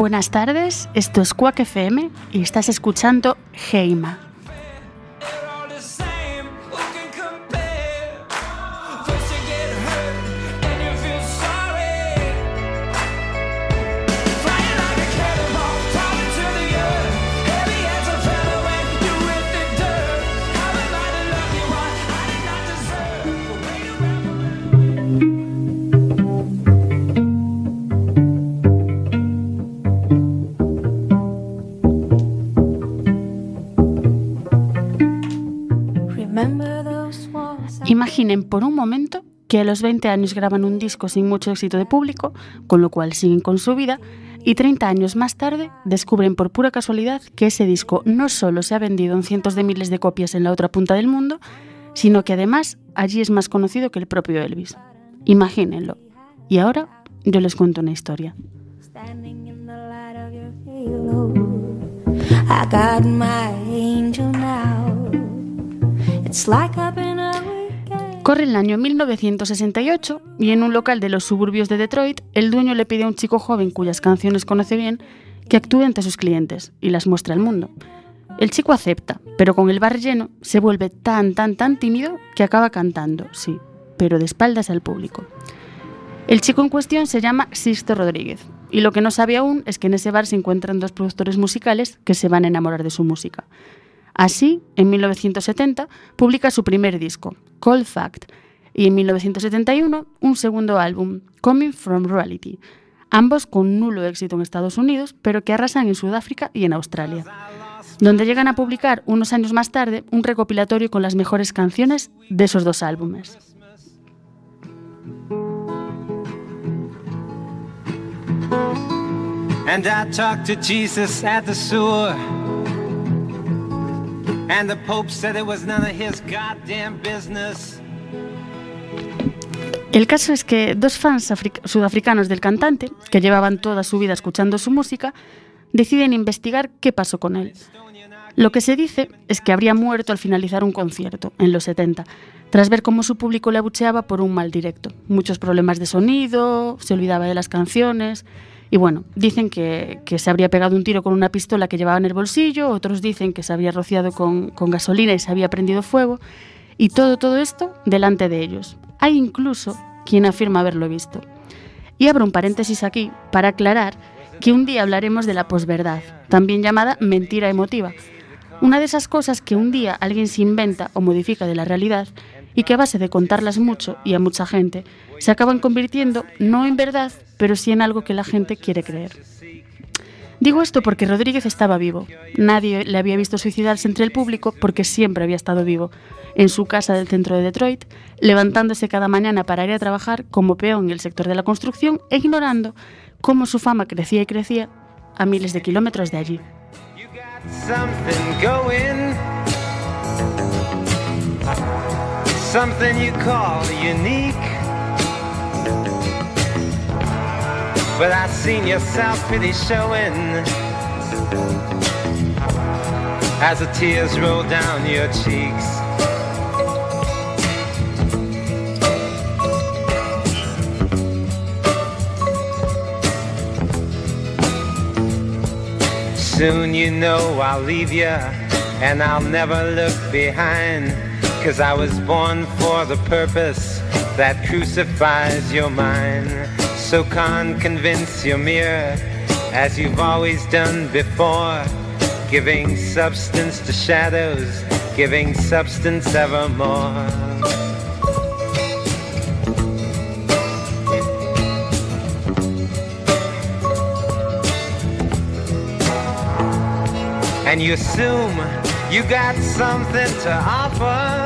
Buenas tardes, esto es Quack FM y estás escuchando Heima. Imaginen por un momento que a los 20 años graban un disco sin mucho éxito de público, con lo cual siguen con su vida, y 30 años más tarde descubren por pura casualidad que ese disco no solo se ha vendido en cientos de miles de copias en la otra punta del mundo, sino que además allí es más conocido que el propio Elvis. Imagínenlo. Y ahora yo les cuento una historia. Corre el año 1968 y en un local de los suburbios de Detroit, el dueño le pide a un chico joven cuyas canciones conoce bien que actúe ante sus clientes y las muestre al mundo. El chico acepta, pero con el bar lleno se vuelve tan, tan, tan tímido que acaba cantando, sí, pero de espaldas al público. El chico en cuestión se llama Sisto Rodríguez y lo que no sabe aún es que en ese bar se encuentran dos productores musicales que se van a enamorar de su música. Así, en 1970, publica su primer disco, Cold Fact, y en 1971 un segundo álbum, Coming from Reality, ambos con nulo éxito en Estados Unidos, pero que arrasan en Sudáfrica y en Australia, donde llegan a publicar unos años más tarde un recopilatorio con las mejores canciones de esos dos álbumes. And the Pope said it was none of his goddamn business. El caso es que dos fans sudafricanos del cantante, que llevaban toda su vida escuchando su música, deciden investigar qué pasó con él. Lo que se dice es que habría muerto al finalizar un concierto, en los 70, tras ver cómo su público le abucheaba por un mal directo. Muchos problemas de sonido, se olvidaba de las canciones y bueno, dicen que, se habría pegado un tiro con una pistola que llevaba en el bolsillo, otros dicen que se había rociado con, gasolina y se había prendido fuego, y todo, todo esto delante de ellos. Hay incluso quien afirma haberlo visto. Y abro un paréntesis aquí para aclarar que un día hablaremos de la posverdad, también llamada mentira emotiva, una de esas cosas que un día alguien se inventa o modifica de la realidad y que a base de contarlas mucho y a mucha gente, se acaban convirtiendo no en verdad, pero sí en algo que la gente quiere creer. Digo esto porque Rodríguez estaba vivo. Nadie le había visto suicidarse entre el público porque siempre había estado vivo, en su casa del centro de Detroit, levantándose cada mañana para ir a trabajar como peón en el sector de la construcción e ignorando cómo su fama crecía y crecía a miles de kilómetros de allí. But I seen your self-pity showing as the tears roll down your cheeks. Soon you know I'll leave you and I'll never look behind. Cause I was born for the purpose that crucifies your mind. So con convince your mirror as you've always done before. Giving substance to shadows, giving substance evermore. And you assume you got something to offer.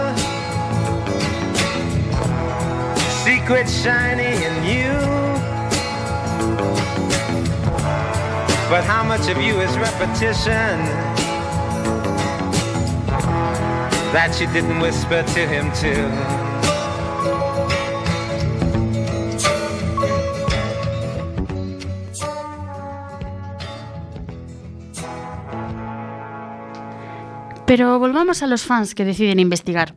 secret shining in you. But how much of you is repetition? That you didn't whisper to him too. Pero volvamos a los fans que deciden investigar.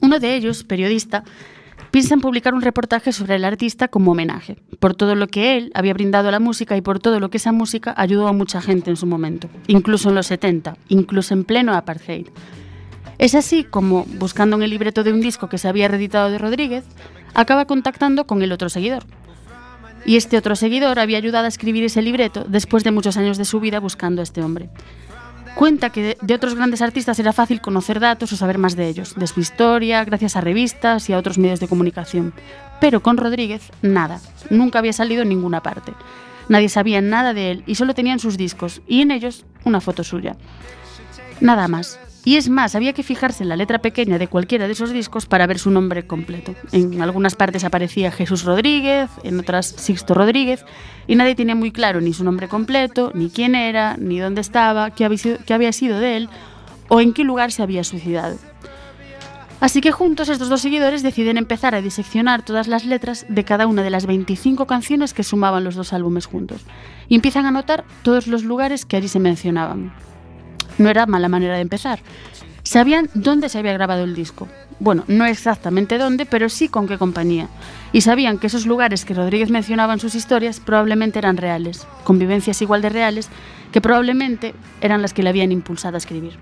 Uno de ellos, periodista, piensa en publicar un reportaje sobre el artista como homenaje, por todo lo que él había brindado a la música y por todo lo que esa música ayudó a mucha gente en su momento, incluso en los 70, incluso en pleno apartheid. Es así como, buscando en el libreto de un disco que se había reeditado de Rodríguez, acaba contactando con el otro seguidor. Y este otro seguidor había ayudado a escribir ese libreto después de muchos años de su vida buscando a este hombre. Cuenta que de otros grandes artistas era fácil conocer datos o saber más de ellos, de su historia, gracias a revistas y a otros medios de comunicación. Pero con Rodríguez, nada. Nunca había salido en ninguna parte. Nadie sabía nada de él y solo tenían sus discos, y en ellos una foto suya. Nada más. Y es más, había que fijarse en la letra pequeña de cualquiera de esos discos para ver su nombre completo. En algunas partes aparecía Jesús Rodríguez, en otras Sixto Rodríguez, y nadie tenía muy claro ni su nombre completo, ni quién era, ni dónde estaba, qué había sido, de él o en qué lugar se había suicidado. Así que juntos estos dos seguidores deciden empezar a diseccionar todas las letras de cada una de las 25 canciones que sumaban los dos álbumes juntos y empiezan a notar todos los lugares que allí se mencionaban. No era mala manera de empezar. Sabían dónde se había grabado el disco. Bueno, no exactamente dónde, pero sí con qué compañía. Y sabían que esos lugares que Rodríguez mencionaba en sus historias probablemente eran reales, convivencias igual de reales, que probablemente eran las que le habían impulsado a escribir.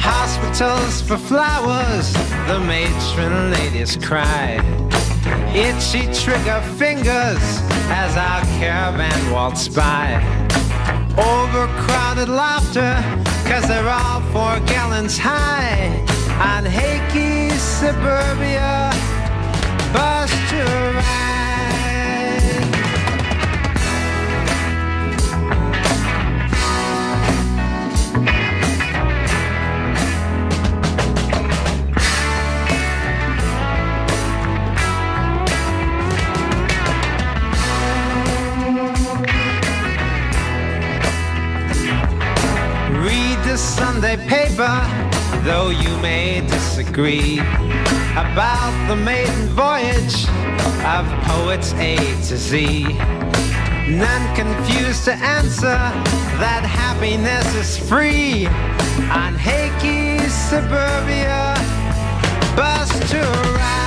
Hospitals for flowers, the matron ladies cried. Itchy trigger fingers as our caravan waltzed by. Overcrowded laughter, cause they're all four gallons high. On Hakey suburbia, bus to ride. Though you may disagree about the maiden voyage of poets A to Z. None confused to answer that happiness is free on Hakey suburbia bus to ride.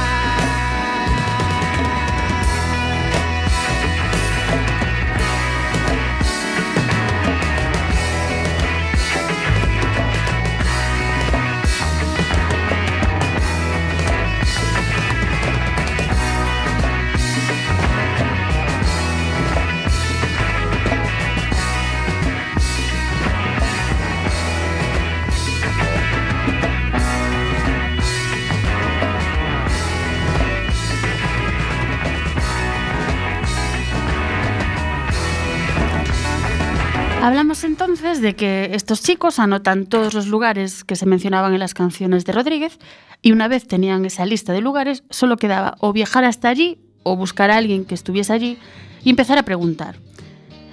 De que estos chicos anotan todos los lugares que se mencionaban en las canciones de Rodríguez y una vez tenían esa lista de lugares, solo quedaba o viajar hasta allí o buscar a alguien que estuviese allí y empezar a preguntar.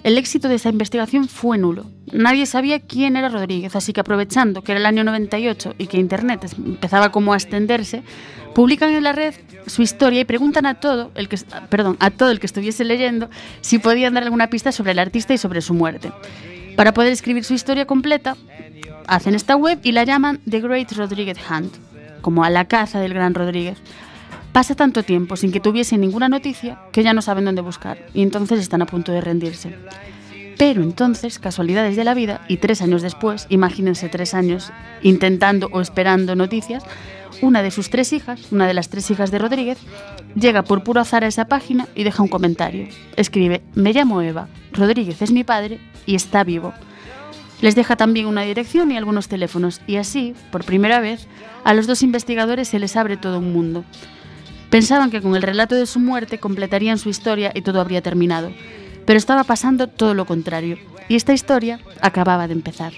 El éxito de esa investigación fue nulo. Nadie sabía quién era Rodríguez, así que aprovechando que era el año 98 y que Internet empezaba como a extenderse, publican en la red su historia y preguntan a todo el que, perdón, a todo el que estuviese leyendo si podían dar alguna pista sobre el artista y sobre su muerte. Para poder escribir su historia completa, hacen esta web y la llaman The Great Rodríguez Hunt, como a la caza del gran Rodríguez. Pasa tanto tiempo sin que tuviese ninguna noticia que ya no saben dónde buscar y entonces están a punto de rendirse. Pero entonces, casualidades de la vida, y tres años después, imagínense tres años intentando o esperando noticias, una de sus tres hijas, una de las tres hijas de Rodríguez, llega por puro azar a esa página y deja un comentario. Escribe, me llamo Eva, Rodríguez es mi padre y está vivo. Les deja también una dirección y algunos teléfonos y así, por primera vez, a los dos investigadores se les abre todo un mundo. Pensaban que con el relato de su muerte completarían su historia y todo habría terminado, pero estaba pasando todo lo contrario, y esta historia acababa de empezar.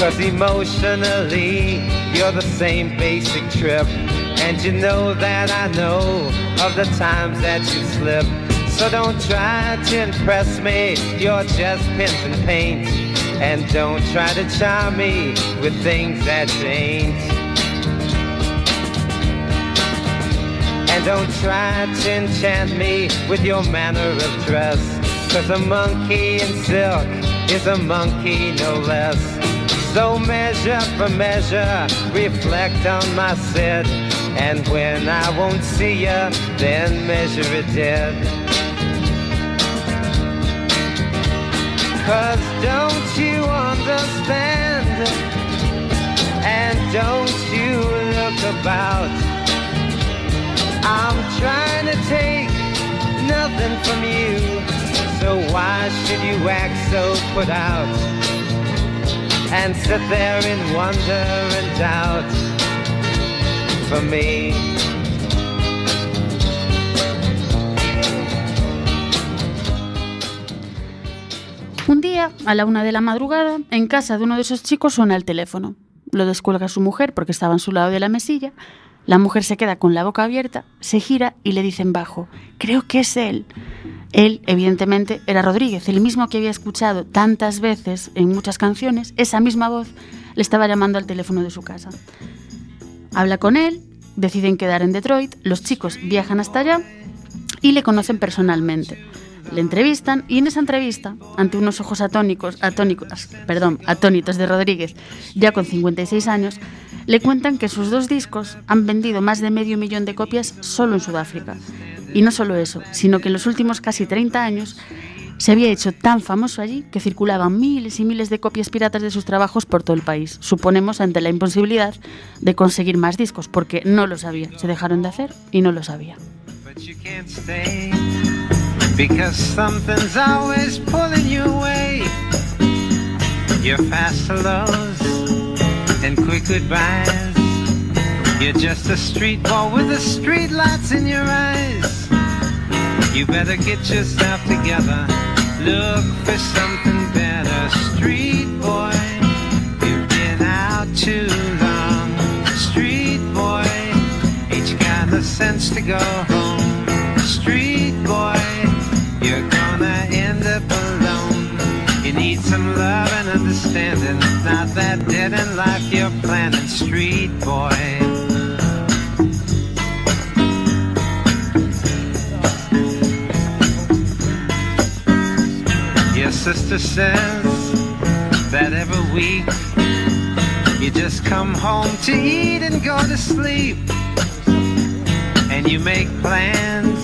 Cause emotionally, you're the same basic trip. And you know that I know of the times that you slip. So don't try to impress me, you're just pins and paint. And don't try to charm me with things that ain't. And don't try to enchant me with your manner of dress. Cause a monkey in silk is a monkey no less. So measure for measure, reflect on my set. And when I won't see ya, then measure it dead. Cause don't you understand? And don't you look about? I'm trying to take nothing from you. So why should you act so put out? And sit there in wonder and doubt for me. Un día, a la una de la madrugada, en casa de uno de esos chicos suena el teléfono. Lo descuelga su mujer porque estaba en su lado de la mesilla. La mujer se queda con la boca abierta, se gira y le dice en bajo, creo que es él. Él, evidentemente, era Rodríguez, el mismo que había escuchado tantas veces en muchas canciones. Esa misma voz le estaba llamando al teléfono de su casa. Habla con él, deciden quedar en Detroit, los chicos viajan hasta allá y le conocen personalmente. Le entrevistan y en esa entrevista, ante unos ojos atónicos, atónicos, perdón, atónitos de Rodríguez, ya con 56 años, le cuentan que sus dos discos han vendido más de medio millón de copias solo en Sudáfrica. Y no solo eso, sino que en los últimos casi 30 años se había hecho tan famoso allí que circulaban miles y miles de copias piratas de sus trabajos por todo el país. Suponemos ante la imposibilidad de conseguir más discos, porque no lo sabía. Se dejaron de hacer y no lo sabía. And quick goodbyes. You're just a street boy with the street lights in your eyes. You better get yourself together. Look for something better, street boy. You've been out too long, street boy. Ain't you got the sense to go home, street boy? You're gonna need some love and understanding, not that dead in life you're planning, street boy. Your sister says that every week you just come home to eat and go to sleep. And you make plans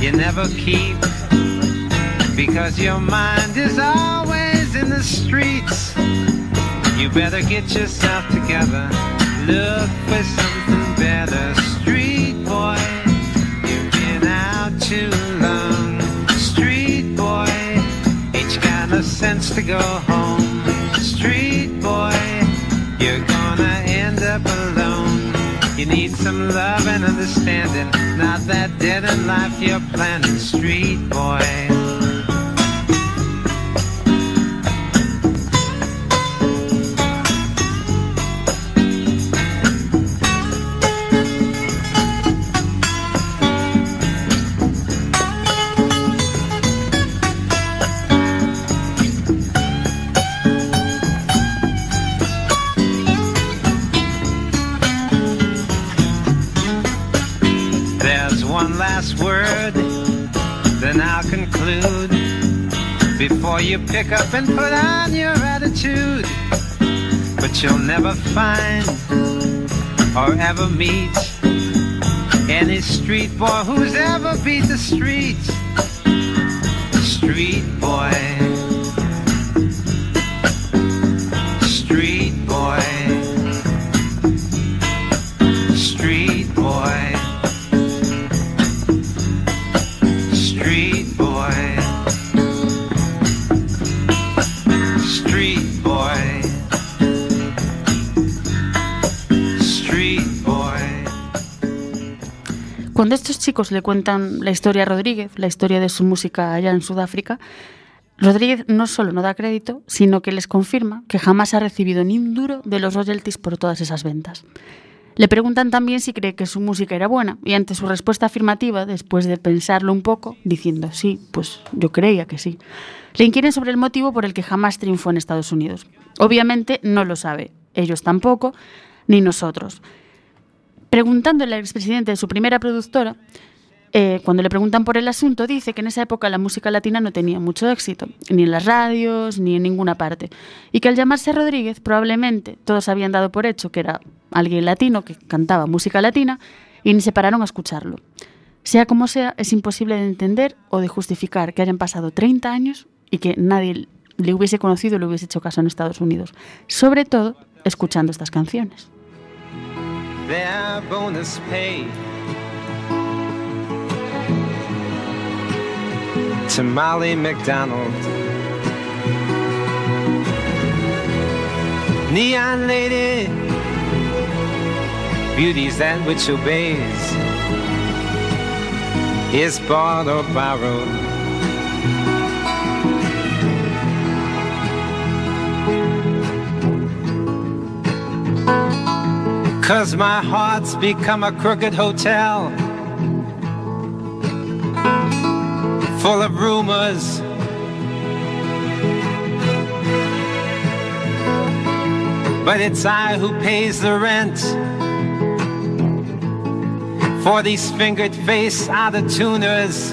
you never keep because your mind is always in the streets. You better get yourself together. Look for something better, street boy. You've been out too long, street boy. Ain't you got sense to go home, street boy? You're gonna end up alone. You need some love and understanding, not that dead in life you're planning, street boy. You pick up and put on your attitude. But you'll never find or ever meet any street boy who's ever beat the street. Street boy. Cuando estos chicos le cuentan la historia a Rodríguez, la historia de su música allá en Sudáfrica, Rodríguez no solo no da crédito, sino que les confirma que jamás ha recibido ni un duro de los royalties por todas esas ventas. Le preguntan también si cree que su música era buena y ante su respuesta afirmativa, después de pensarlo un poco, diciendo sí, pues yo creía que sí, le inquieren sobre el motivo por el que jamás triunfó en Estados Unidos. Obviamente no lo sabe, ellos tampoco, ni nosotros. Preguntándole al expresidente de su primera productora, eh, cuando le preguntan por el asunto, dice que en esa época la música latina no tenía mucho éxito, ni en las radios, ni en ninguna parte, y que al llamarse Rodríguez probablemente todos habían dado por hecho que era alguien latino que cantaba música latina y ni se pararon a escucharlo. Sea como sea, es imposible de entender o de justificar que hayan pasado 30 años y que nadie le hubiese conocido o le hubiese hecho caso en Estados Unidos, sobre todo escuchando estas canciones. Their bonus pay. To Molly McDonald. Neon lady, beauty's that which obeys, is bought or borrowed. Cause my heart's become a crooked hotel full of rumors. But it's I who pays the rent for these fingered face out of tuners.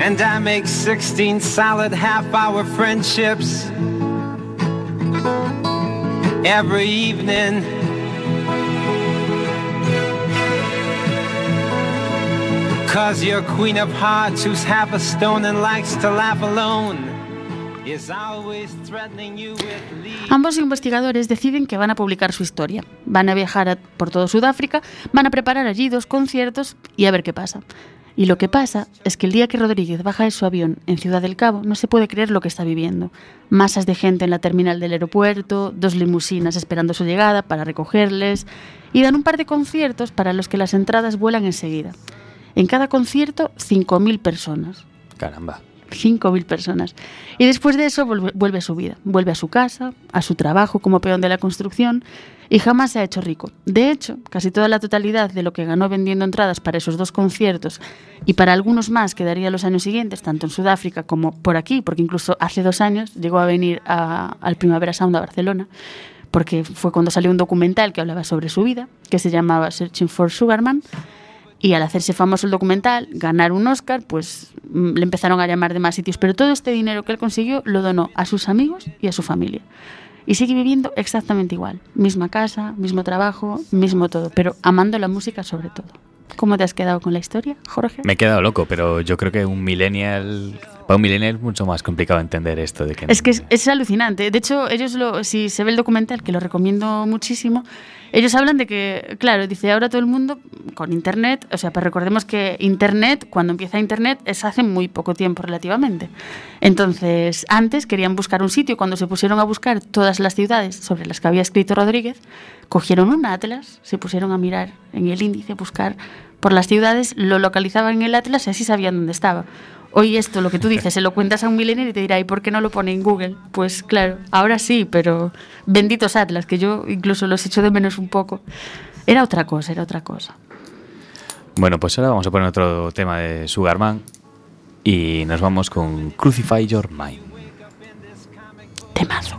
And I make 16 solid half hour friendships every evening. Cause your queen of hearts, who's half a stone and likes to laugh alone, is always threatening you with leave. Ambos investigadores deciden que van a publicar su historia. Van a viajar por todo Sudáfrica, van a preparar allí dos conciertos y a ver qué pasa. Y lo que pasa es que el día que Rodríguez baja de su avión en Ciudad del Cabo no se puede creer lo que está viviendo. Masas de gente en la terminal del aeropuerto, dos limusinas esperando su llegada para recogerles y dan un par de conciertos para los que las entradas vuelan enseguida. En cada concierto, 5.000 personas. Caramba. 5.000 personas. Y después de eso vuelve, a su vida, vuelve a su casa, a su trabajo como peón de la construcción y jamás se ha hecho rico. De hecho, casi toda la totalidad de lo que ganó vendiendo entradas para esos dos conciertos y para algunos más que daría los años siguientes, tanto en Sudáfrica como por aquí, porque incluso hace dos años llegó a venir a- al Primavera Sound a Barcelona, porque fue cuando salió un documental que hablaba sobre su vida, que se llamaba Searching for Sugarman. Y al hacerse famoso el documental, ganar un Oscar, pues mm, le empezaron a llamar de más sitios. Pero todo este dinero que él consiguió lo donó a sus amigos y a su familia. Y sigue viviendo exactamente igual. Misma casa, mismo trabajo, mismo todo. Pero amando la música sobre todo. ¿Cómo te has quedado con la historia, Jorge? Me he quedado loco, pero yo creo que un millennial, para un millennial es mucho más complicado entender esto de que Es que es, es alucinante. De hecho, ellos lo, si se ve el documental, que lo recomiendo muchísimo, ellos hablan de que, claro, dice ahora todo el mundo con Internet, o sea, pues recordemos que Internet, cuando empieza Internet, es hace muy poco tiempo relativamente. Entonces, antes querían buscar un sitio, cuando se pusieron a buscar todas las ciudades sobre las que había escrito Rodríguez, cogieron un atlas, se pusieron a mirar en el índice, buscar por las ciudades, lo localizaban en el atlas y así sabían dónde estaba. Hoy esto, lo que tú dices, se lo cuentas a un milenio y te dirá, ¿y por qué no lo pone en Google? Pues claro, ahora sí, pero benditos Atlas, que yo incluso los echo de menos un poco. Era otra cosa, era otra cosa. Bueno, pues ahora vamos a poner otro tema de Sugarman y nos vamos con Crucify Your Mind. Temazo.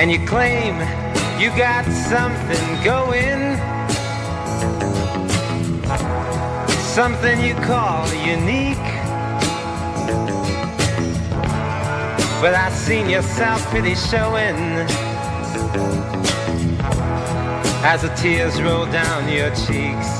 And you claim you got something going, something you call unique. But I seen your self-pity showing as the tears roll down your cheeks.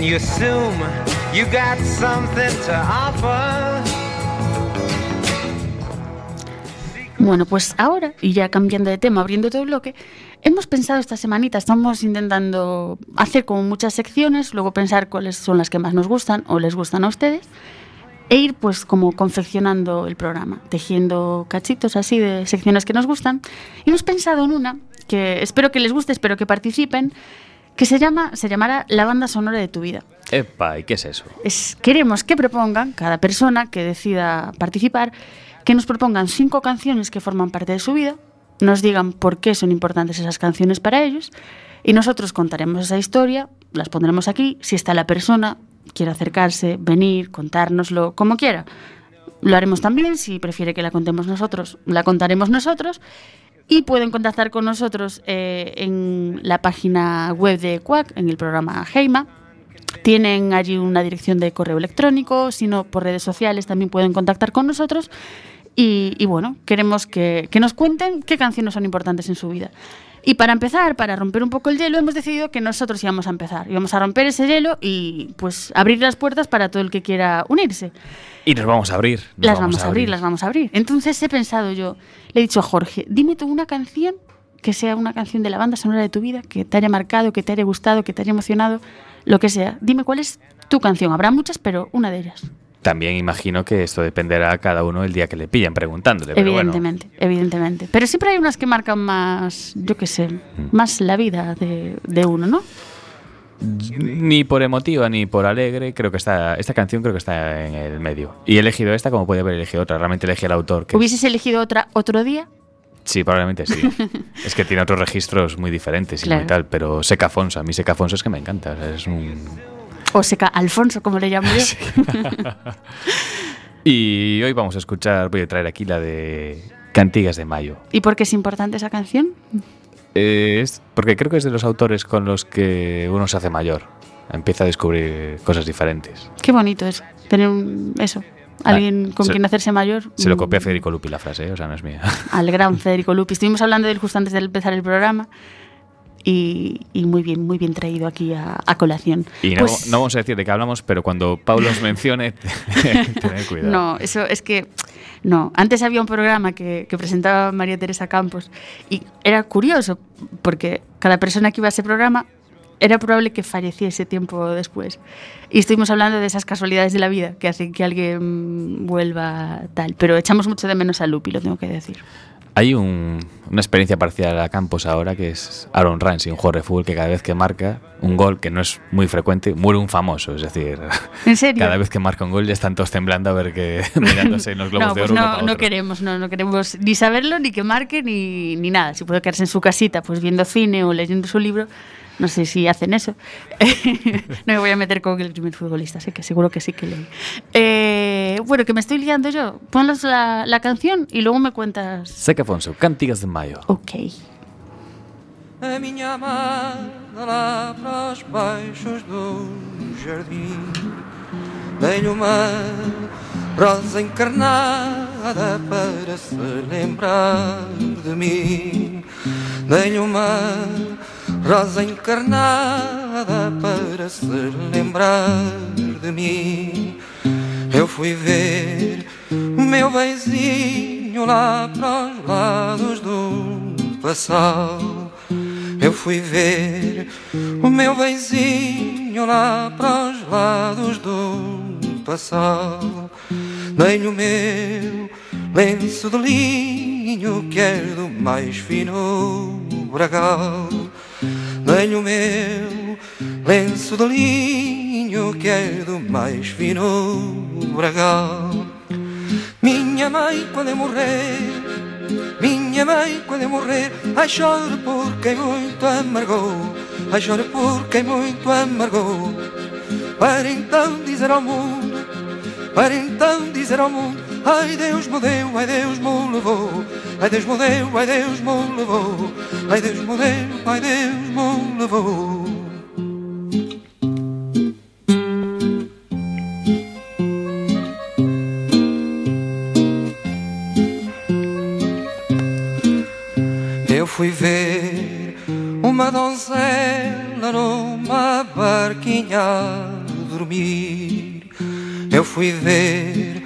And you assume you got something to offer. Bueno, pues ahora, y ya cambiando de tema, abriendo otro bloque, hemos pensado esta semanita, estamos intentando hacer como muchas secciones, luego pensar cuáles son las que más nos gustan o les gustan a ustedes, e ir pues como confeccionando el programa, tejiendo cachitos así de secciones que nos gustan. Y hemos pensado en una que espero que les guste, espero que participen, que se llama, se llamará La banda sonora de tu vida. Epa, ¿y qué es eso? Es, queremos que propongan, cada persona que decida participar, que nos propongan cinco canciones que forman parte de su vida, nos digan por qué son importantes esas canciones para ellos, y nosotros contaremos esa historia, las pondremos aquí, si está la persona, quiere acercarse, venir, contárnoslo, como quiera. Lo haremos también, si prefiere que la contemos nosotros, la contaremos nosotros, y pueden contactar con nosotros eh, en la página web de CUAC, en el programa Heima. Tienen allí una dirección de correo electrónico, sino por redes sociales también pueden contactar con nosotros. Y, y bueno, queremos que, que nos cuenten qué canciones son importantes en su vida. Y para empezar, para romper un poco el hielo, hemos decidido que nosotros íbamos a empezar. Íbamos a romper ese hielo y pues abrir las puertas para todo el que quiera unirse. Y nos vamos a abrir. Las vamos a abrir, las vamos a abrir. Entonces he pensado yo, le he dicho a Jorge, dime tú una canción que sea una canción de la banda sonora de tu vida, que te haya marcado, que te haya gustado, que te haya emocionado, lo que sea. Dime cuál es tu canción. Habrá muchas, pero una de ellas. También imagino que esto dependerá a cada uno el día que le pillen preguntándole. Pero bueno, evidentemente, evidentemente. Pero siempre hay unas que marcan más, yo qué sé, Mm. más la vida de, de uno, ¿no? ni por emotiva ni por alegre, creo que está esta canción creo que está en el medio. Y he elegido esta como podía haber elegido otra. Realmente elegí el autor. Que ¿Hubieses elegido otra otro día? Sí, probablemente sí. es que tiene otros registros muy diferentes y Claro. muy tal. Pero Seca Afonso, a mí Seca Afonso es que me encanta. o sea, es un... O seca Alfonso, como le llamo yo. Y hoy vamos a escuchar, voy a traer aquí la de Cantigas de Mayo. ¿Y por qué es importante esa canción? Eh, es porque creo que es de los autores con los que uno se hace mayor. Empieza a descubrir cosas diferentes. Qué bonito es tener un, eso, alguien con se- quien hacerse mayor. Se lo Mm, copia a Federico Lupi la frase, ¿eh? o sea, no es mía. Al gran Federico Lupi. Estuvimos hablando de él justo antes de empezar el programa. Y, y muy bien, muy bien traído aquí a, a colación. Y no, Pues- no vamos a decir de qué hablamos, pero cuando Pablo os mencione, tened cuidado. No, eso es que. No, antes había un programa que, que presentaba María Teresa Campos y era curioso porque cada persona que iba a ese programa era probable que falleciese tiempo después. Y estuvimos hablando de esas casualidades de la vida que hacen que alguien vuelva tal. Pero echamos mucho de menos a Lupi, lo tengo que decir. Hay un- una experiencia parcial a Campos ahora que es Aaron Ramsey, un jugador de fútbol que cada vez que marca un gol, que no es muy frecuente, muere un famoso. Es decir, ¿En serio? cada vez que marca un gol ya están todos temblando a ver que mirándose en los globos no, de pues oro. uno no, para no otro. queremos, no, no queremos ni saberlo, ni que marque, ni, ni nada. Si puede quedarse en su casita, pues viendo cine o leyendo su libro, no sé si hacen eso. no me voy a meter con el primer futbolista, sé que seguro que sí que lee. Eh, bueno, que me estoy liando yo. Ponlos la, la canción y luego me cuentas. Seca Afonso, Cantigas de Mayo. Ok. A minha amada lá para os baixos do jardim Dei-lhe uma rosa encarnada para se lembrar de mim Dei-lhe uma rosa encarnada para se lembrar de mim Eu fui ver o meu beizinho lá para os lados do passado eu fui ver o meu beizinho lá para os lados do passado. Dei-lhe o meu lenço de linho que é do mais fino bragal. Dei-lhe o meu lenço de linho que é do mais fino bragal. Minha mãe, quando eu morrer, minha mãe, quando eu morrer, ai choro por quem muito amargou. Ai, chore por quem muito amargou Para então dizer ao mundo Para então dizer ao mundo Ai, Deus me deu, ai, Deus me levou Ai, Deus me deu, ai, Deus me levou Ai, Deus me deu, ai, Deus me levou Eu fui ver uma donzela numa barquinha dormir. Eu fui ver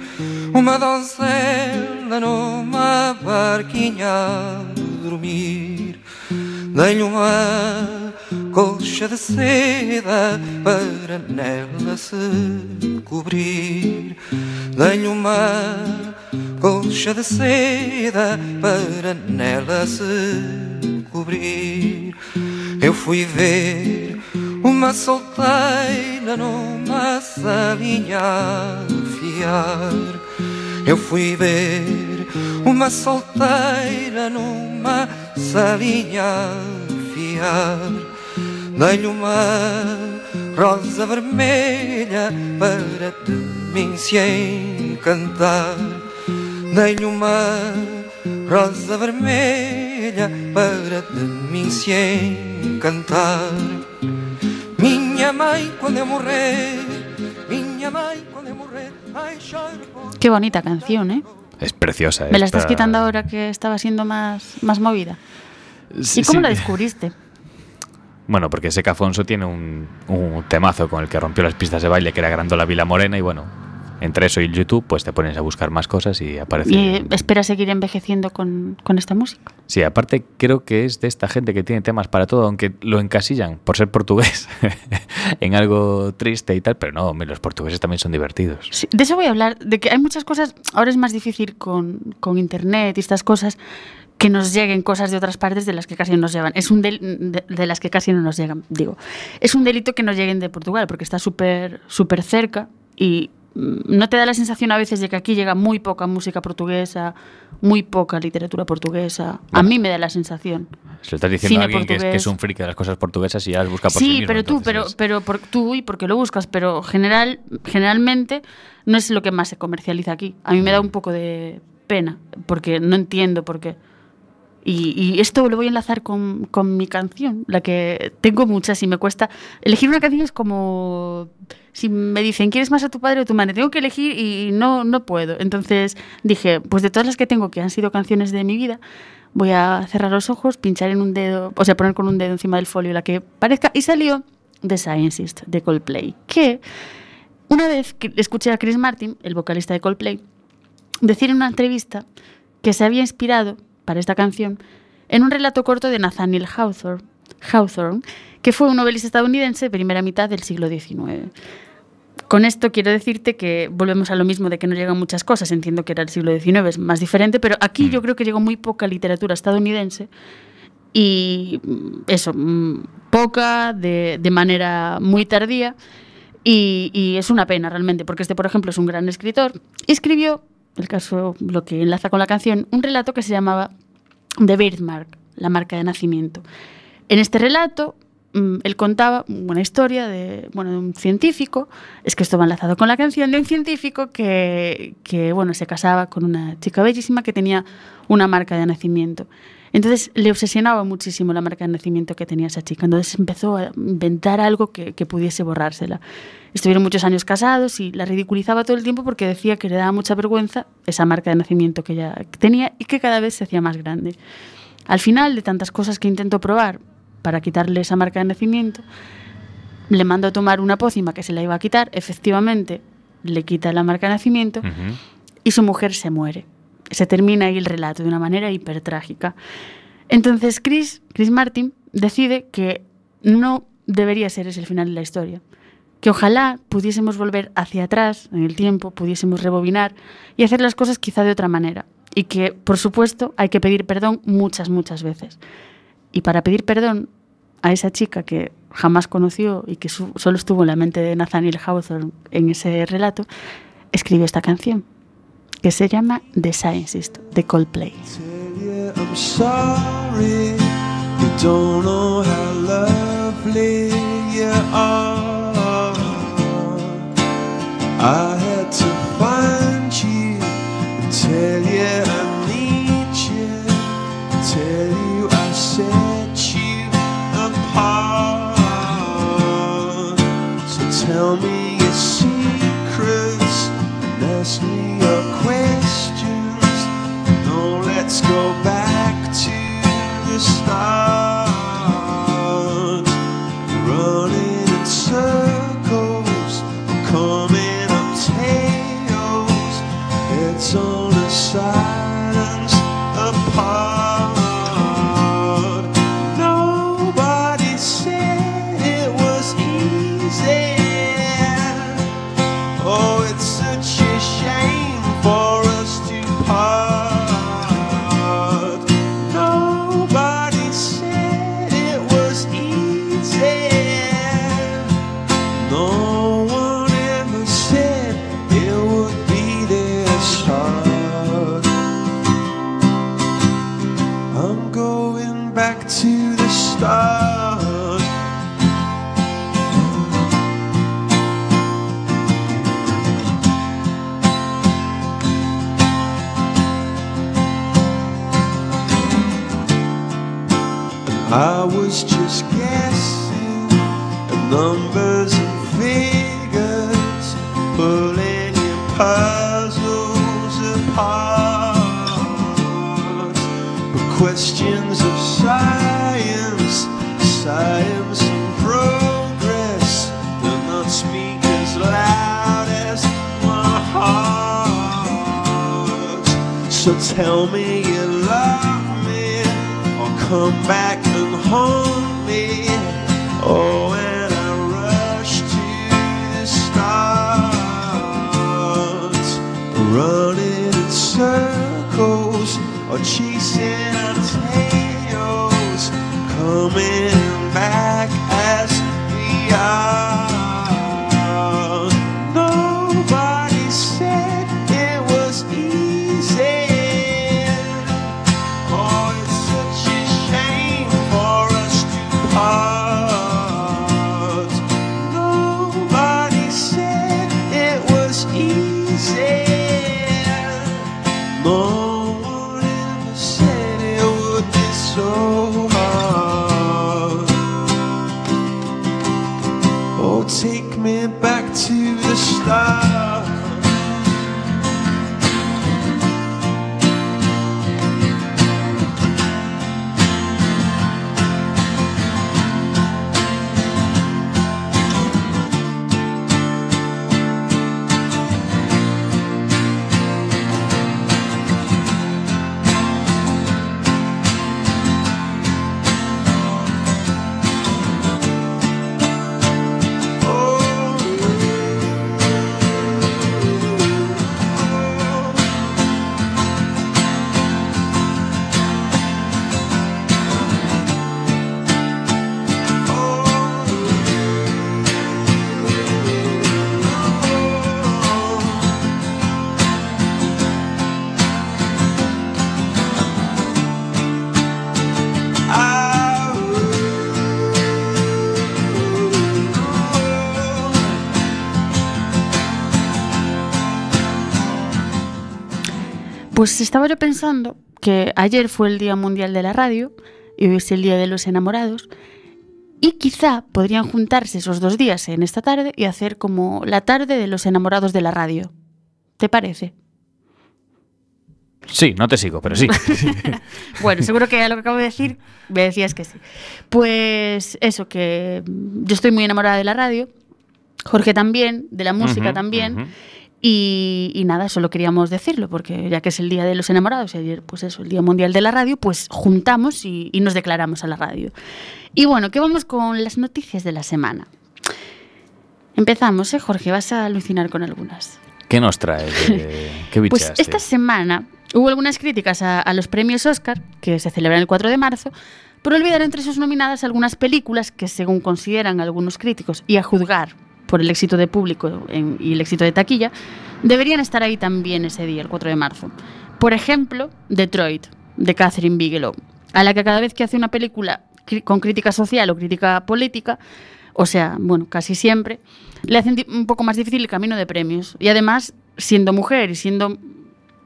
uma donzela numa barquinha a dormir. Dei-lhe uma colcha de seda para nela se cobrir. Dei-lhe uma colcha de seda para nela se cobrir. Eu fui ver uma solteira numa salinha fiar. Eu fui ver uma solteira numa salinha fiar. Dei-lhe uma rosa vermelha para de mim se encantar. Dei-lhe uma rosa vermelha para de mim se encantar. Minha mãe, quando eu morrer, Qué bonita canción, ¿eh? Es preciosa. Me la estás quitando ahora que estaba siendo más, más movida. Sí, ¿Y cómo sí. la descubriste? Bueno, porque Seca Afonso tiene un, un temazo con el que rompió las pistas de baile, que era Grandola Vila Morena, y bueno, entre eso y el YouTube, pues te pones a buscar más cosas y aparece. ¿Y esperas seguir envejeciendo con, con esta música? Sí, aparte creo que es de esta gente que tiene temas para todo, aunque lo encasillan por ser portugués en algo triste y tal, pero no, los portugueses también son divertidos. Sí, de eso voy a hablar, de que hay muchas cosas, ahora es más difícil con, con internet y estas cosas, que nos lleguen cosas de otras partes de las que casi no nos llegan. Es un de, de las que casi no nos llegan, digo. Es un delito que nos lleguen de Portugal, porque está súper súper cerca y no te da la sensación a veces de que aquí llega muy poca música portuguesa, muy poca literatura portuguesa. A mí me da la sensación. Se lo estás diciendo Cine a alguien que es, que es portugués. un friki de las cosas portuguesas y ya las busca por sí, Sí, mismo, pero tú, pero, es- pero por, tú y porque lo buscas, pero general, generalmente no es lo que más se comercializa aquí. A mí me da un poco de pena, porque no entiendo por qué. Y, esto lo voy a enlazar con, con mi canción, la que tengo muchas y me cuesta. Elegir una canción es como si me dicen, ¿quieres más a tu padre o a tu madre? Tengo que elegir y no, no puedo. Entonces dije, pues de todas las que tengo que han sido canciones de mi vida, voy a cerrar los ojos, pinchar en un dedo, o sea, poner con un dedo encima del folio la que parezca. Y salió The Scientist de Coldplay, que una vez escuché a Chris Martin, el vocalista de Coldplay, decir en una entrevista que se había inspirado para esta canción en un relato corto de Nathaniel Hawthorne, Hawthorne, que fue un novelista estadounidense de primera mitad del siglo XIX. Con esto quiero decirte que volvemos a lo mismo de que no llegan muchas cosas. Entiendo que era el siglo XIX, es más diferente, pero aquí yo creo que llegó muy poca literatura estadounidense y mm, eso, mm, poca, de, de manera muy tardía. Y, y es una pena realmente, porque este, por ejemplo, es un gran escritor. Y escribió, el caso, lo que enlaza con la canción, un relato que se llamaba The Birthmark, la marca de nacimiento. En este relato, mm, él contaba una historia de, bueno, de un científico, es que esto va enlazado con la canción, de un científico que, que bueno, se casaba con una chica bellísima que tenía una marca de nacimiento. Entonces le obsesionaba muchísimo la marca de nacimiento que tenía esa chica. Entonces empezó a inventar algo que, que pudiese borrársela. Estuvieron muchos años casados y la ridiculizaba todo el tiempo porque decía que le daba mucha vergüenza esa marca de nacimiento que ella tenía y que cada vez se hacía más grande. Al final de tantas cosas que intentó probar para quitarle esa marca de nacimiento, le mandó a tomar una pócima que se la iba a quitar. Efectivamente, le quita la marca de nacimiento y su mujer se muere. Se termina ahí el relato de una manera hipertrágica. Entonces Chris, Chris Martin decide que no debería ser ese el final de la historia. Que ojalá pudiésemos volver hacia atrás en el tiempo, pudiésemos rebobinar y hacer las cosas quizá de otra manera. Y que, por supuesto, hay que pedir perdón muchas, muchas veces. Y para pedir perdón a esa chica que jamás conoció y que solo estuvo en la mente de Nathaniel Hawthorne en ese relato, escribió esta canción que se llama The Scientist de Coldplay. I had to find you and tell you come back and haunt me. Oh, and I rush to the start, running in circles or chasing our tails, coming back as we are. Pues estaba yo pensando que ayer fue el Día Mundial de la Radio y hoy es el Día de los Enamorados. Y quizá podrían juntarse esos dos días en esta tarde y hacer como la tarde de los enamorados de la radio. ¿Te parece? Sí, no te sigo, pero sí. Bueno, seguro que a lo que acabo de decir me decías que sí. Pues eso, que yo estoy muy enamorada de la radio, Jorge también, de la música también. Y, y nada, solo queríamos decirlo, porque ya que es el Día de los Enamorados y ayer, pues eso, el Día Mundial de la Radio, pues juntamos y, y nos declaramos a la radio. Y bueno, que vamos con las noticias de la semana. Empezamos, ¿eh, Jorge? Vas a alucinar con algunas. ¿Qué nos traes? de- ¿Qué Pues esta semana hubo algunas críticas a, a los premios Oscar, que se celebran el 4 de marzo, por olvidar entre sus nominadas algunas películas que, según consideran algunos críticos, y a juzgar por el éxito de público y el éxito de taquilla, deberían estar ahí también ese día, el 4 de marzo. Por ejemplo, Detroit, de Catherine Bigelow, a la que cada vez que hace una película con crítica social o crítica política, o sea, bueno, casi siempre, le hacen un poco más difícil el camino de premios. Y además, siendo mujer y siendo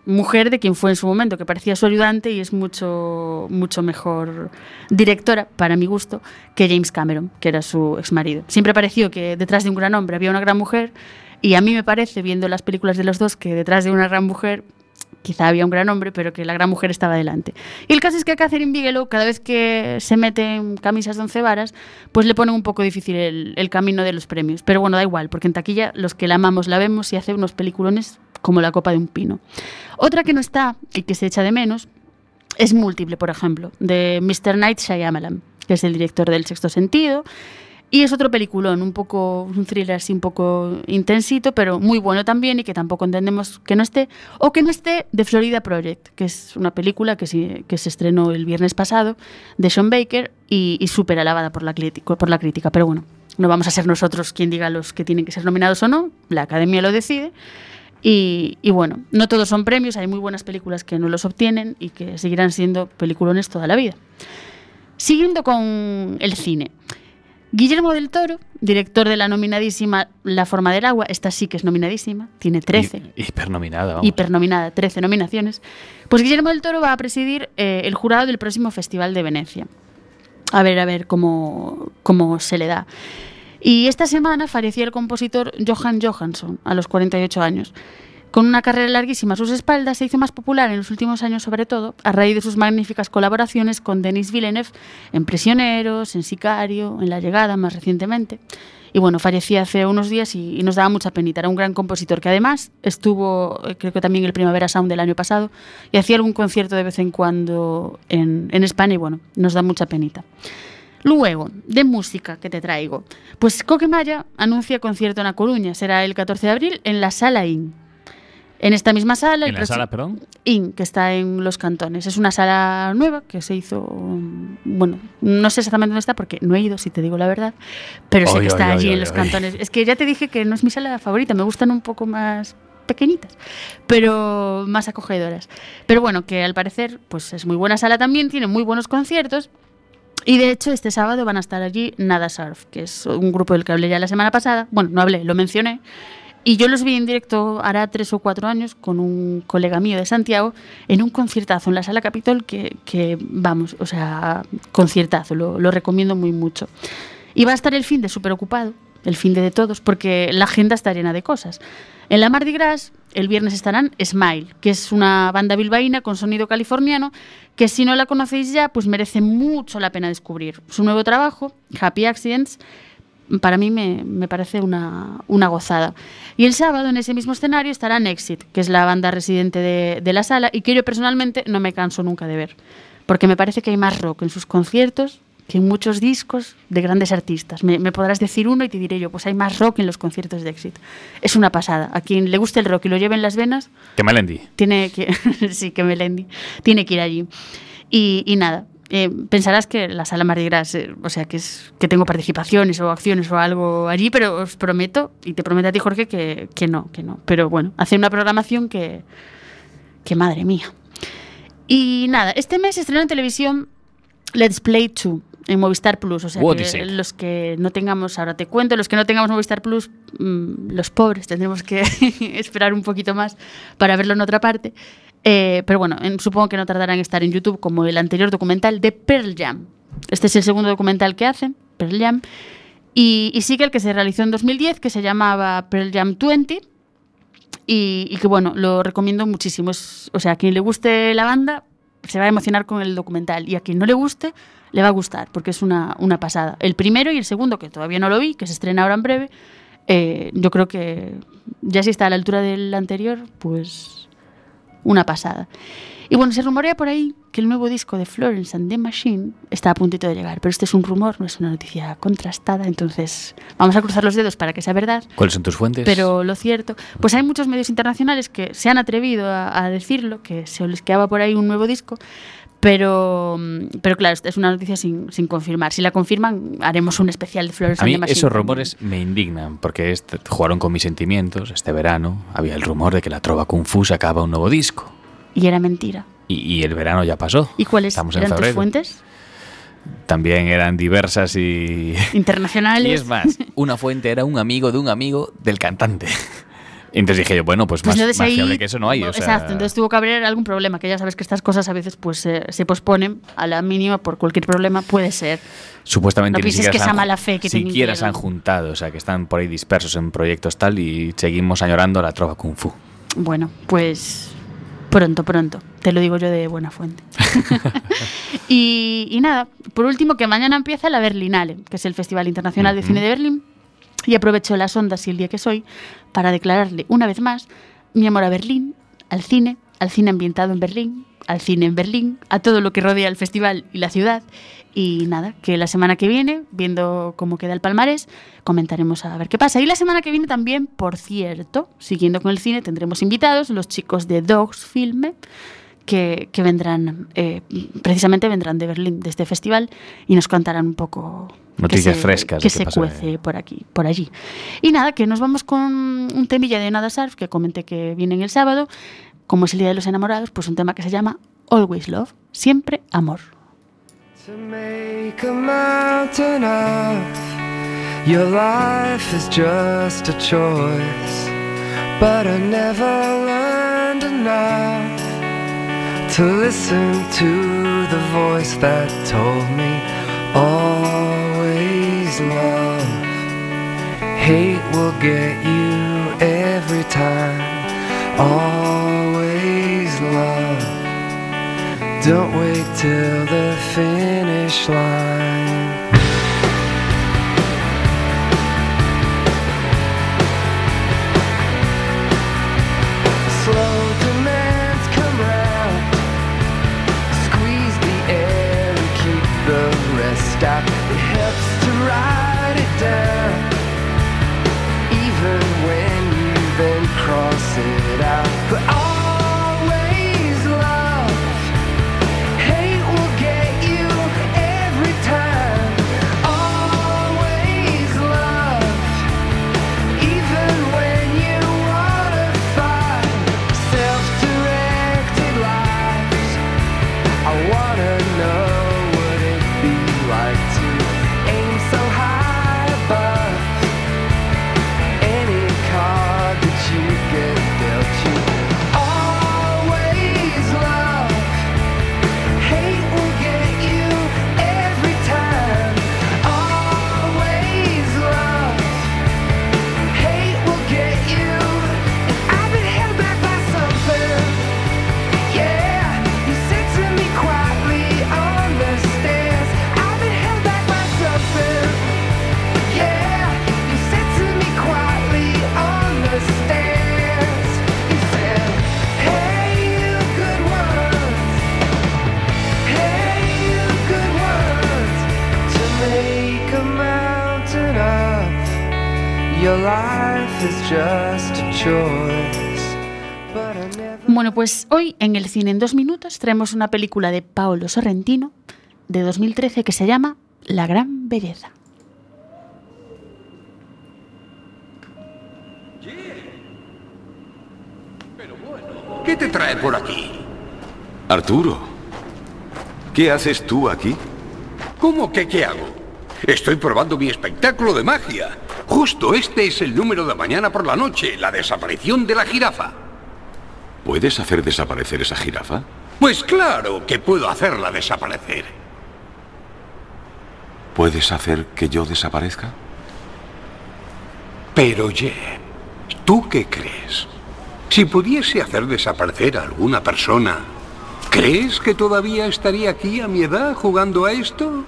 mujer de quien fue en su momento, que parecía su ayudante y es mucho, mucho mejor directora, para mi gusto, que James Cameron, que era su exmarido. Siempre pareció que detrás de un gran hombre había una gran mujer y a mí me parece, viendo las películas de los dos, que detrás de una gran mujer quizá había un gran hombre, pero que la gran mujer estaba delante. Y el caso es que a Catherine Bigelow, cada vez que se mete en camisas de once varas, pues le ponen un poco difícil el, el camino de los premios. Pero bueno, da igual, porque en taquilla los que la amamos la vemos y hace unos peliculones como la copa de un pino. Otra que no está y que se echa de menos es Múltiple, por ejemplo, de Mr. Night Shyamalan, que es el director del Sexto Sentido. Y es otro peliculón, un poco un thriller así un poco intensito, pero muy bueno también y que tampoco entendemos que no esté. O que no esté de Florida Project, que es una película que, sí- que se estrenó el viernes pasado de Sean Baker y, y súper alabada por la, por la crítica. Pero bueno, no vamos a ser nosotros quien diga los que tienen que ser nominados o no, la academia lo decide. Y, y bueno, no todos son premios, hay muy buenas películas que no los obtienen y que seguirán siendo peliculones toda la vida. Siguiendo con el cine. Guillermo del Toro, director de la nominadísima La forma del agua, esta sí que es nominadísima, tiene 13 Hi- Hipernominada, vamos. hipernominada, 13 nominaciones. Pues Guillermo del Toro va a presidir eh, el jurado del próximo Festival de Venecia. A ver, a ver cómo, cómo se le da. Y esta semana fallecía el compositor Johan Johansson, a los 48 años. Con una carrera larguísima a sus espaldas, se hizo más popular en los últimos años, sobre todo, a raíz de sus magníficas colaboraciones con Denis Villeneuve en Prisioneros, en Sicario, en La Llegada, más recientemente. Y bueno, fallecía hace unos días y, nos daba mucha penita. Era un gran compositor que además estuvo, eh, creo que también el Primavera Sound del año pasado, y hacía algún concierto de vez en cuando en España y bueno, nos da mucha penita. Luego, de música que te traigo. Pues Coquemaya anuncia concierto en A Coruña. Será el 14 de abril en la Sala IN. En esta misma sala... En la sala, perdón. IN, que está en Los Cantones. Es una sala nueva que se hizo, bueno, no sé exactamente dónde está porque no he ido, si te digo la verdad, pero sé que está oy, allí oy, en Los. Cantones. Es que ya te dije que no es mi sala favorita, me gustan un poco más pequeñitas, pero más acogedoras. Pero bueno, que al parecer pues es muy buena sala también, tiene muy buenos conciertos. Y de hecho, este sábado van a estar allí Nada Surf, que es un grupo del que hablé ya la semana pasada. Bueno, no hablé, lo mencioné. Y yo los vi en directo hará tres o cuatro años con un colega mío de Santiago en un conciertazo en la Sala Capitol que, vamos, o sea, conciertazo, lo, lo recomiendo muy mucho. Y va a estar el fin de súper ocupado, el fin de de todos, porque la agenda está llena de cosas. En la Mardi Gras, el viernes estarán Smile, que es una banda bilbaína con sonido californiano, que si no la conocéis ya, pues merece mucho la pena descubrir. Su nuevo trabajo, Happy Accidents, para mí me, parece una, una gozada. Y el sábado en ese mismo escenario estará Nexit, que es la banda residente de, de la sala y que yo personalmente no me canso nunca de ver, porque me parece que hay más rock en sus conciertos que muchos discos de grandes artistas. Me, me podrás decir uno y te diré yo, pues hay más rock en los conciertos de Exit. Es una pasada. A quien le guste el rock y lo lleve en las venas, Que Melendi. tiene que, sí, que Melendi, tiene que ir allí. Y, y nada, eh, pensarás que la sala Mardi Gras, eh, o sea, que, es, que tengo participaciones o acciones o algo allí, pero os prometo, y te prometo a ti, Jorge, que, que no, que no. Pero bueno, hacer una programación que, que madre mía. Y nada, este mes estrenó en televisión Let's Play 2 en Movistar Plus. O sea, que los que no tengamos, ahora te cuento, los que no tengamos Movistar Plus, mm, los pobres, tendremos que esperar un poquito más para verlo en otra parte. Eh, pero bueno, en- supongo que no tardarán en estar en YouTube como el anterior documental de Pearl Jam. Este es el segundo documental que hacen, Pearl Jam. Y, y sigue el que se realizó en 2010, que se llamaba Pearl Jam 20. Y, y que bueno, lo recomiendo muchísimo. Es- o sea, a quien le guste la banda se va a emocionar con el documental. Y a quien no le guste, le va a gustar, porque es una, una pasada. El primero y el segundo, que todavía no lo vi, que se estrena ahora en breve, eh, yo creo que ya si está a la altura del anterior, pues una pasada. Y bueno, se rumorea por ahí que el nuevo disco de Florence and the Machine está a puntito de llegar, pero este es un rumor, no es una noticia contrastada, entonces vamos a cruzar los dedos para que sea verdad. ¿Cuáles son tus fuentes? Pero lo cierto, pues hay muchos medios internacionales que se han atrevido a, a decirlo, que se les quedaba por ahí un nuevo disco, pero, mm, pero claro, es una noticia sin, sin confirmar. Si la confirman, haremos un especial de Flores A mí esos rumores me indignan porque este- jugaron con mis sentimientos. Este verano había el rumor de que la Trova Kung Fu sacaba un nuevo disco. Y era mentira. Y, y el verano ya pasó. ¿Y cuáles Estamos en eran tus febrero. fuentes? también eran diversas y... internacionales. Y es más, una fuente era un amigo de un amigo del cantante. Entonces dije yo, bueno, pues, Pues más, más ahí- fiable que eso no hay. o sea, Exacto, entonces tuvo que haber algún problema, que ya sabes que estas cosas a veces pues eh, se posponen a la mínima por cualquier problema, puede ser. Supuestamente No ni siquiera que se esa han- mala fe que siquiera se han juntado, o sea, que están por ahí dispersos en proyectos tal y seguimos añorando la trova kung fu. Bueno, pues pronto, pronto. Te lo digo yo de buena fuente. y, y nada, por último, que mañana empieza la Berlinale, que es el Festival Internacional de. Cine de Berlín. Y aprovecho las ondas y el día que soy para declararle una vez más mi amor a Berlín, al cine, al cine ambientado en Berlín, al cine en Berlín, a todo lo que rodea el festival y la ciudad. Y nada, que la semana que viene, viendo cómo queda el palmarés, comentaremos a ver qué pasa. Y la semana que viene también, por cierto, siguiendo con el cine, tendremos invitados, los chicos de Dogs Filme, que, que vendrán, eh, precisamente vendrán de Berlín, de este festival, y nos contarán un poco... Noticias se- frescas Que se pasa. cuece por aquí, por allí. Y nada, que nos vamos con un temilla de Nada Surf, que comenté que viene el sábado. Como es el Día de los Enamorados, pues un tema que se llama Always Love, siempre amor. To make a mountain of your life is just a choice. But I never learned enough to listen to the voice that told me love. Hate will get you every time. Always love. Don't wait till the finish line. En dos minutos traemos una película de Paolo Sorrentino de 2013 que se llama La Gran Belleza. ¿Qué te trae por aquí? Arturo, ¿qué haces tú aquí? ¿Cómo que qué hago? Estoy probando mi espectáculo de magia. Justo este es el número de mañana por la noche, la desaparición de la jirafa. ¿Puedes hacer desaparecer esa jirafa? Pues claro que puedo hacerla desaparecer. ¿Puedes hacer que yo desaparezca? Pero Jeb, ¿tú qué crees? Si pudiese hacer desaparecer a alguna persona, ¿crees que todavía estaría aquí a mi edad jugando a esto?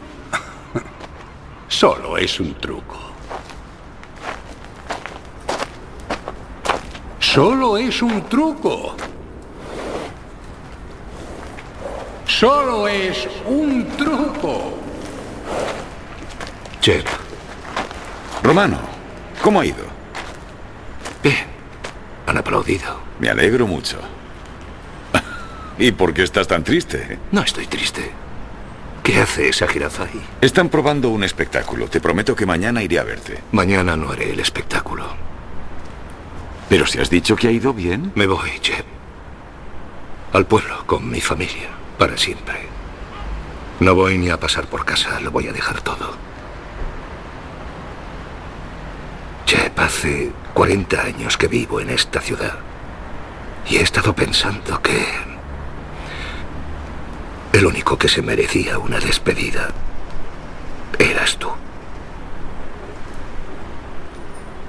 Solo es un truco. Solo es un truco. Solo es un truco. Jeb. Romano, ¿cómo ha ido? Bien, han aplaudido. Me alegro mucho. ¿Y por qué estás tan triste? No estoy triste. ¿Qué hace esa jirafa ahí? Están probando un espectáculo. Te prometo que mañana iré a verte. Mañana no haré el espectáculo. Pero si has dicho que ha ido bien. Me voy, Jeb. Al pueblo con mi familia, para siempre. No voy ni a pasar por casa, lo voy a dejar todo. Jep, hace 40 años que vivo en esta ciudad. Y he estado pensando que... El único que se merecía una despedida eras tú.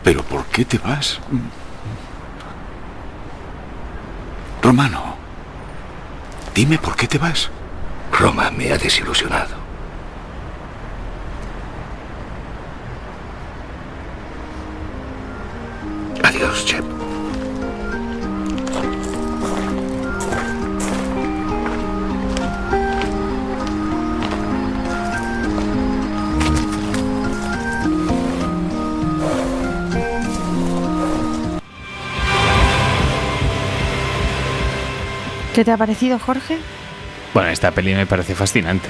¿Pero por qué te vas? Romano, dime por qué te vas. Roma me ha desilusionado. Adiós, Jep. ¿Qué te ha parecido, Jorge? Bueno, esta peli me parece fascinante.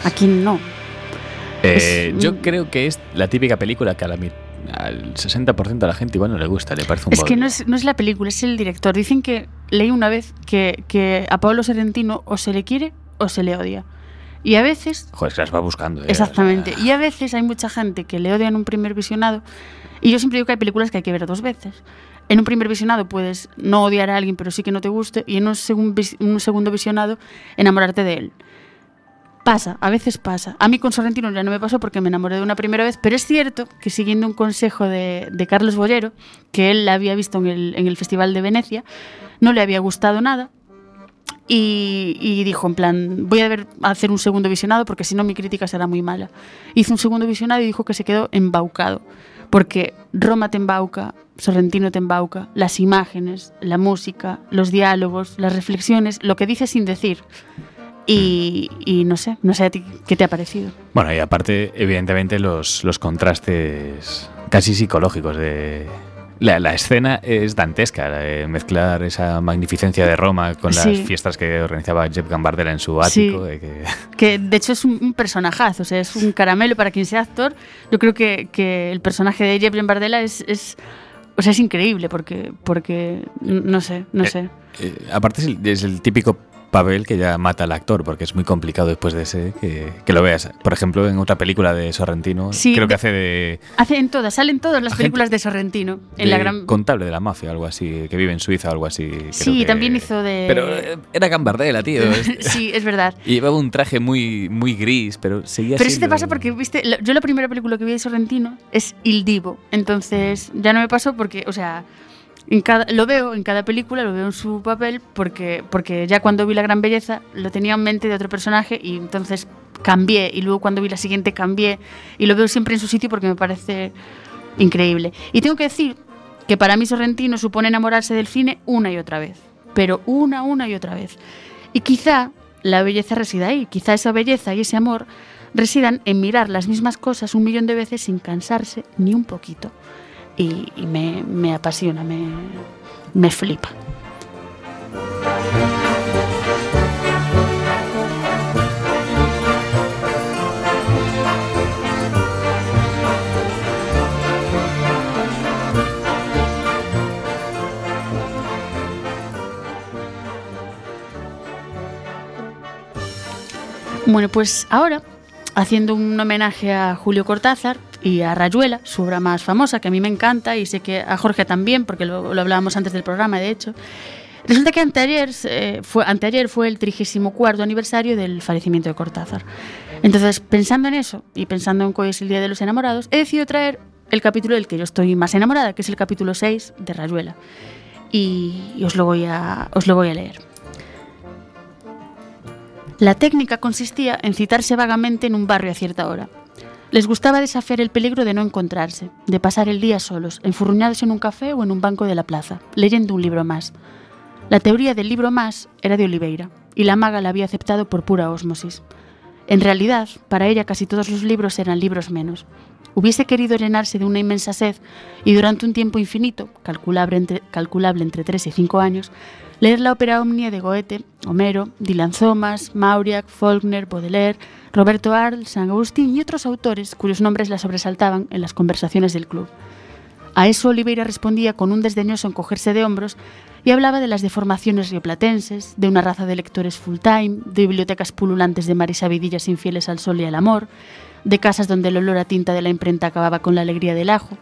Es- Aquí no. Eh, es- yo creo que es la típica película que a la al 60% de la gente igual no le gusta, le parece un Es que no es, no es la película, es el director. Dicen que leí una vez que, que a Pablo Sorrentino o se le quiere o se le odia. Y a veces, Joder, que las va buscando. eh, exactamente, y a veces hay mucha gente que le odia en un primer visionado. Y yo siempre digo que hay películas que hay que ver dos veces. En un primer visionado puedes no odiar a alguien, pero sí que no te guste. Y en un, segun- un segundo visionado enamorarte de él. Pasa, a veces pasa. A mí con Sorrentino ya no me pasó porque me enamoré de una primera vez, pero es cierto que siguiendo un consejo de, de Carlos Bollero, que él la había visto en el, en el Festival de Venecia, no le había gustado nada y, y dijo en plan, voy a, ver, a hacer un segundo visionado porque si no mi crítica será muy mala. Hizo un segundo visionado y dijo que se quedó embaucado, porque Roma te embauca, Sorrentino te embauca, las imágenes, la música, los diálogos, las reflexiones, lo que dice sin decir. Y, no sé, no sé a ti qué te ha parecido. Bueno, y aparte, evidentemente, los contrastes casi psicológicos de... La, la escena es dantesca, eh, mezclar esa magnificencia de Roma con las Sí. fiestas que organizaba Jeff Gambardella en su Sí. ático. eh, que- Que de hecho es un, un personajazo, o sea, es un caramelo para quien sea actor. Yo creo que, que el personaje de Jeff Bardella es, es, o sea, es increíble porque, porque no sé, no Eh, sé. Eh, aparte es el, es el típico papel que ya mata al actor, porque es muy complicado después de ese que, que lo veas. Por ejemplo, en otra película de Sorrentino, Sí, creo que hace de, Hace en todas, salen todas las películas de Sorrentino. En de la gran... contable de la mafia, algo así, que vive en Suiza, algo así. creo Sí, que- también hizo de... Pero eh, era Gambardella, tío. sí, es verdad. Y llevaba un traje muy, muy gris, pero seguía Pero eso te pasa porque, viste, yo la primera película que vi de Sorrentino es Il Divo. Entonces, ya no me pasó porque, o sea, en cada, lo veo en cada película, lo veo en su papel, porque, porque ya cuando vi La Gran Belleza lo tenía en mente de otro personaje y entonces cambié. Y luego cuando vi la siguiente cambié. Y lo veo siempre en su sitio porque me parece increíble. Y tengo que decir que para mí Sorrentino supone enamorarse del cine una y otra vez. Pero una, una y otra vez. Y quizá la belleza resida ahí. Quizá esa belleza y ese amor residan en mirar las mismas cosas un millón de veces sin cansarse ni un poquito. Y, me, me apasiona, me, me flipa. Bueno, pues ahora, haciendo un homenaje a Julio Cortázar y a Rayuela, su obra más famosa, que a mí me encanta y sé que a Jorge también, porque lo, lo hablábamos antes del programa, de hecho. Resulta que anteayer, eh, fue, anteayer fue el 34 aniversario del fallecimiento de Cortázar. Entonces, pensando en eso y pensando en que es el Día de los Enamorados, he decidido traer el capítulo del que yo estoy más enamorada, que es el capítulo 6 de Rayuela. Y, y os, lo voy a, os lo voy a leer. La técnica consistía en citarse vagamente en un barrio a cierta hora. Les gustaba desafiar el peligro de no encontrarse, de pasar el día solos, enfurruñados en un café o en un banco de la plaza, leyendo un libro más. La teoría del libro más era de Oliveira, y la maga la había aceptado por pura ósmosis. En realidad, para ella casi todos los libros eran libros menos. Hubiese querido llenarse de una inmensa sed y durante un tiempo infinito, calculable entre, calculable entre 3 y 5 años, leer la ópera omnia de Goethe, Homero, Dylan Thomas, Mauriac, Faulkner, Baudelaire, Roberto Arlt, San Agustín y otros autores cuyos nombres la sobresaltaban en las conversaciones del club. A eso Oliveira respondía con un desdeñoso encogerse de hombros y hablaba de las deformaciones rioplatenses, de una raza de lectores full-time, de bibliotecas pululantes de marisabidillas infieles al sol y al amor, de casas donde el olor a tinta de la imprenta acababa con la alegría del ajo.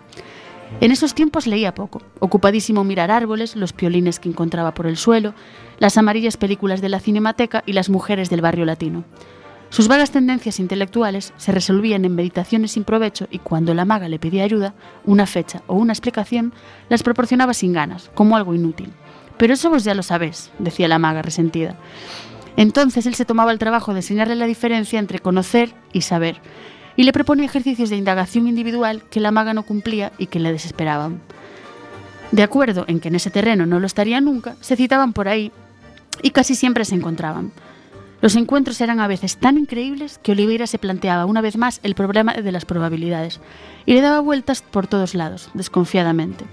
En esos tiempos leía poco, ocupadísimo en mirar árboles, los piolines que encontraba por el suelo, las amarillas películas de la cinemateca y las mujeres del barrio latino. Sus vagas tendencias intelectuales se resolvían en meditaciones sin provecho y cuando la maga le pedía ayuda, una fecha o una explicación, las proporcionaba sin ganas, como algo inútil. Pero eso vos ya lo sabés, decía la maga resentida. Entonces él se tomaba el trabajo de enseñarle la diferencia entre conocer y saber, y le proponía ejercicios de indagación individual que la maga no cumplía y que le desesperaban. De acuerdo en que en ese terreno no lo estaría nunca, se citaban por ahí y casi siempre se encontraban. Los encuentros eran a veces tan increíbles que Oliveira se planteaba una vez más el problema de las probabilidades y le daba vueltas por todos lados, desconfiadamente.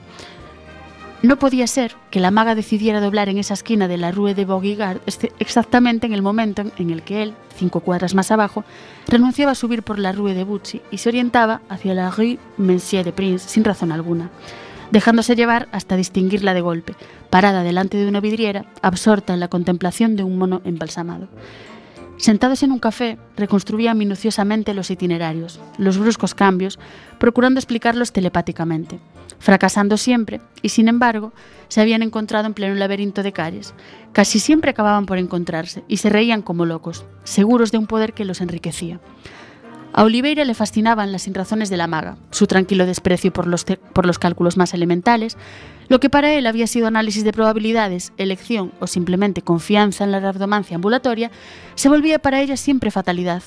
No podía ser que la maga decidiera doblar en esa esquina de la Rue de Vaugirard este- exactamente en el momento en el que él, cinco cuadras más abajo, renunciaba a subir por la Rue de Bucci y se orientaba hacia la Rue Monsieur de Prince sin razón alguna, dejándose llevar hasta distinguirla de golpe, parada delante de una vidriera, absorta en la contemplación de un mono embalsamado. Sentados en un café, reconstruía minuciosamente los itinerarios, los bruscos cambios, procurando explicarlos telepáticamente, fracasando siempre, y sin embargo, se habían encontrado en pleno laberinto de calles. Casi siempre acababan por encontrarse, y se reían como locos, seguros de un poder que los enriquecía. A Oliveira le fascinaban las sinrazones de la maga, su tranquilo desprecio por los, por los cálculos más elementales, lo que para él había sido análisis de probabilidades, elección o simplemente confianza en la rabdomancia ambulatoria, se volvía para ella siempre fatalidad.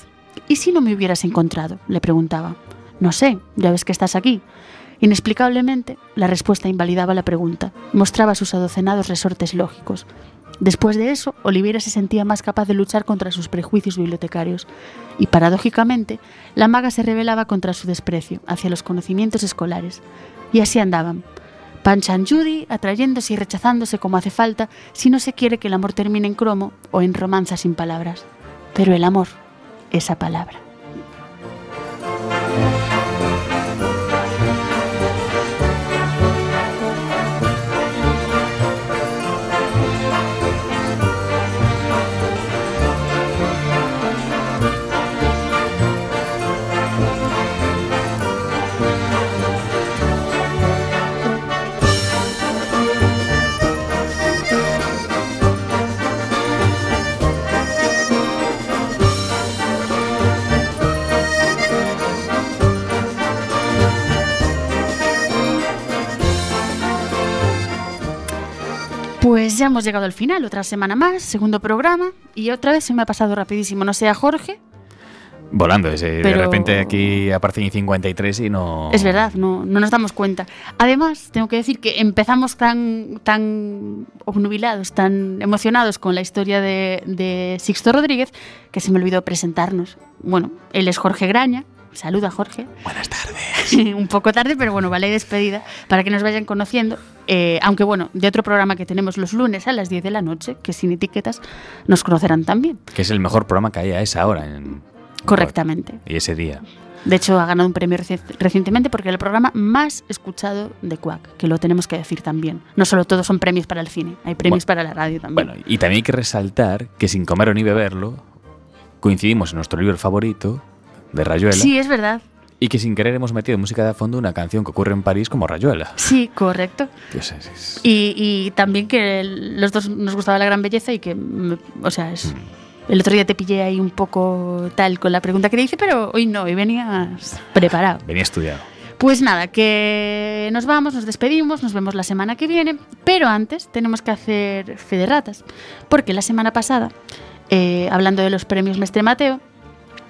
¿Y si no me hubieras encontrado? le preguntaba. No sé, ya ves que estás aquí. Inexplicablemente, la respuesta invalidaba la pregunta, mostraba sus adocenados resortes lógicos. Después de eso, Oliveira se sentía más capaz de luchar contra sus prejuicios bibliotecarios, y paradójicamente, la maga se rebelaba contra su desprecio hacia los conocimientos escolares. Y así andaban, Panchan Judy, atrayéndose y rechazándose como hace falta si no se quiere que el amor termine en cromo o en romanza sin palabras. Pero el amor, esa palabra. Pues ya hemos llegado al final, otra semana más, segundo programa, y otra vez se me ha pasado rapidísimo, no sé a Jorge, Volando, ese, de Pero- repente aquí aparecen y 53 y no... Es verdad, no, no nos damos cuenta. Además, tengo que decir que empezamos tan, tan obnubilados, tan emocionados con la historia de, de Sixto Rodríguez, que se me olvidó presentarnos. Bueno, él es Jorge Graña. Saluda, Jorge. Buenas tardes. Un poco tarde, pero bueno, vale despedida para que nos vayan conociendo. Eh, aunque bueno, de otro programa que tenemos los lunes a las 10 de la noche, que sin etiquetas, nos conocerán también. Que es el mejor programa que hay a esa hora. En... Correctamente. Y ese día. De hecho, ha ganado un premio reci- recientemente porque era el programa más escuchado de Quack, que lo tenemos que decir también. No solo todos son premios para el cine, hay premios Bueno, para la radio también. Bueno, y también hay que resaltar que sin comer o ni beberlo, coincidimos en nuestro libro favorito, de Rayuela, sí, es verdad. y que sin querer hemos metido música de fondo una canción que ocurre en París como Rayuela. Sí, correcto. Dios, es- es- Y, y también que los dos nos gustaba la gran belleza y que, o sea, es... Mm. El otro día te pillé ahí un poco tal con la pregunta que te hice, pero hoy no, hoy venías preparado. Venía estudiado. Pues nada, que nos vamos, nos despedimos, nos vemos la semana que viene, pero antes tenemos que hacer fe de ratas, porque la semana pasada, eh, hablando de los premios Mestre Mateo,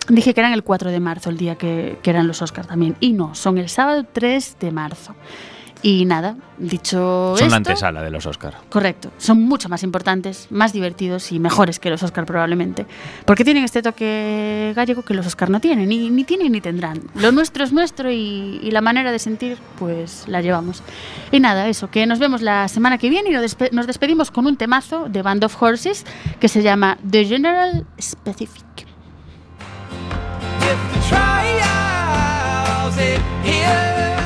dije que eran el 4 de marzo, el día que, que eran los Oscars también, y no, son el sábado 3 de marzo. Y nada, dicho Son la esto, antesala de los Oscar. Correcto, son mucho más importantes, más divertidos y mejores que los Oscar probablemente, porque tienen este toque gallego que los Oscar no tienen, ni, ni tienen ni tendrán. Lo nuestro es nuestro y, y la manera de sentir, pues la llevamos. Y nada, eso, que nos vemos la semana que viene y nos, despe- nos despedimos con un temazo de Band of Horses que se llama The General Specific. If the trials in here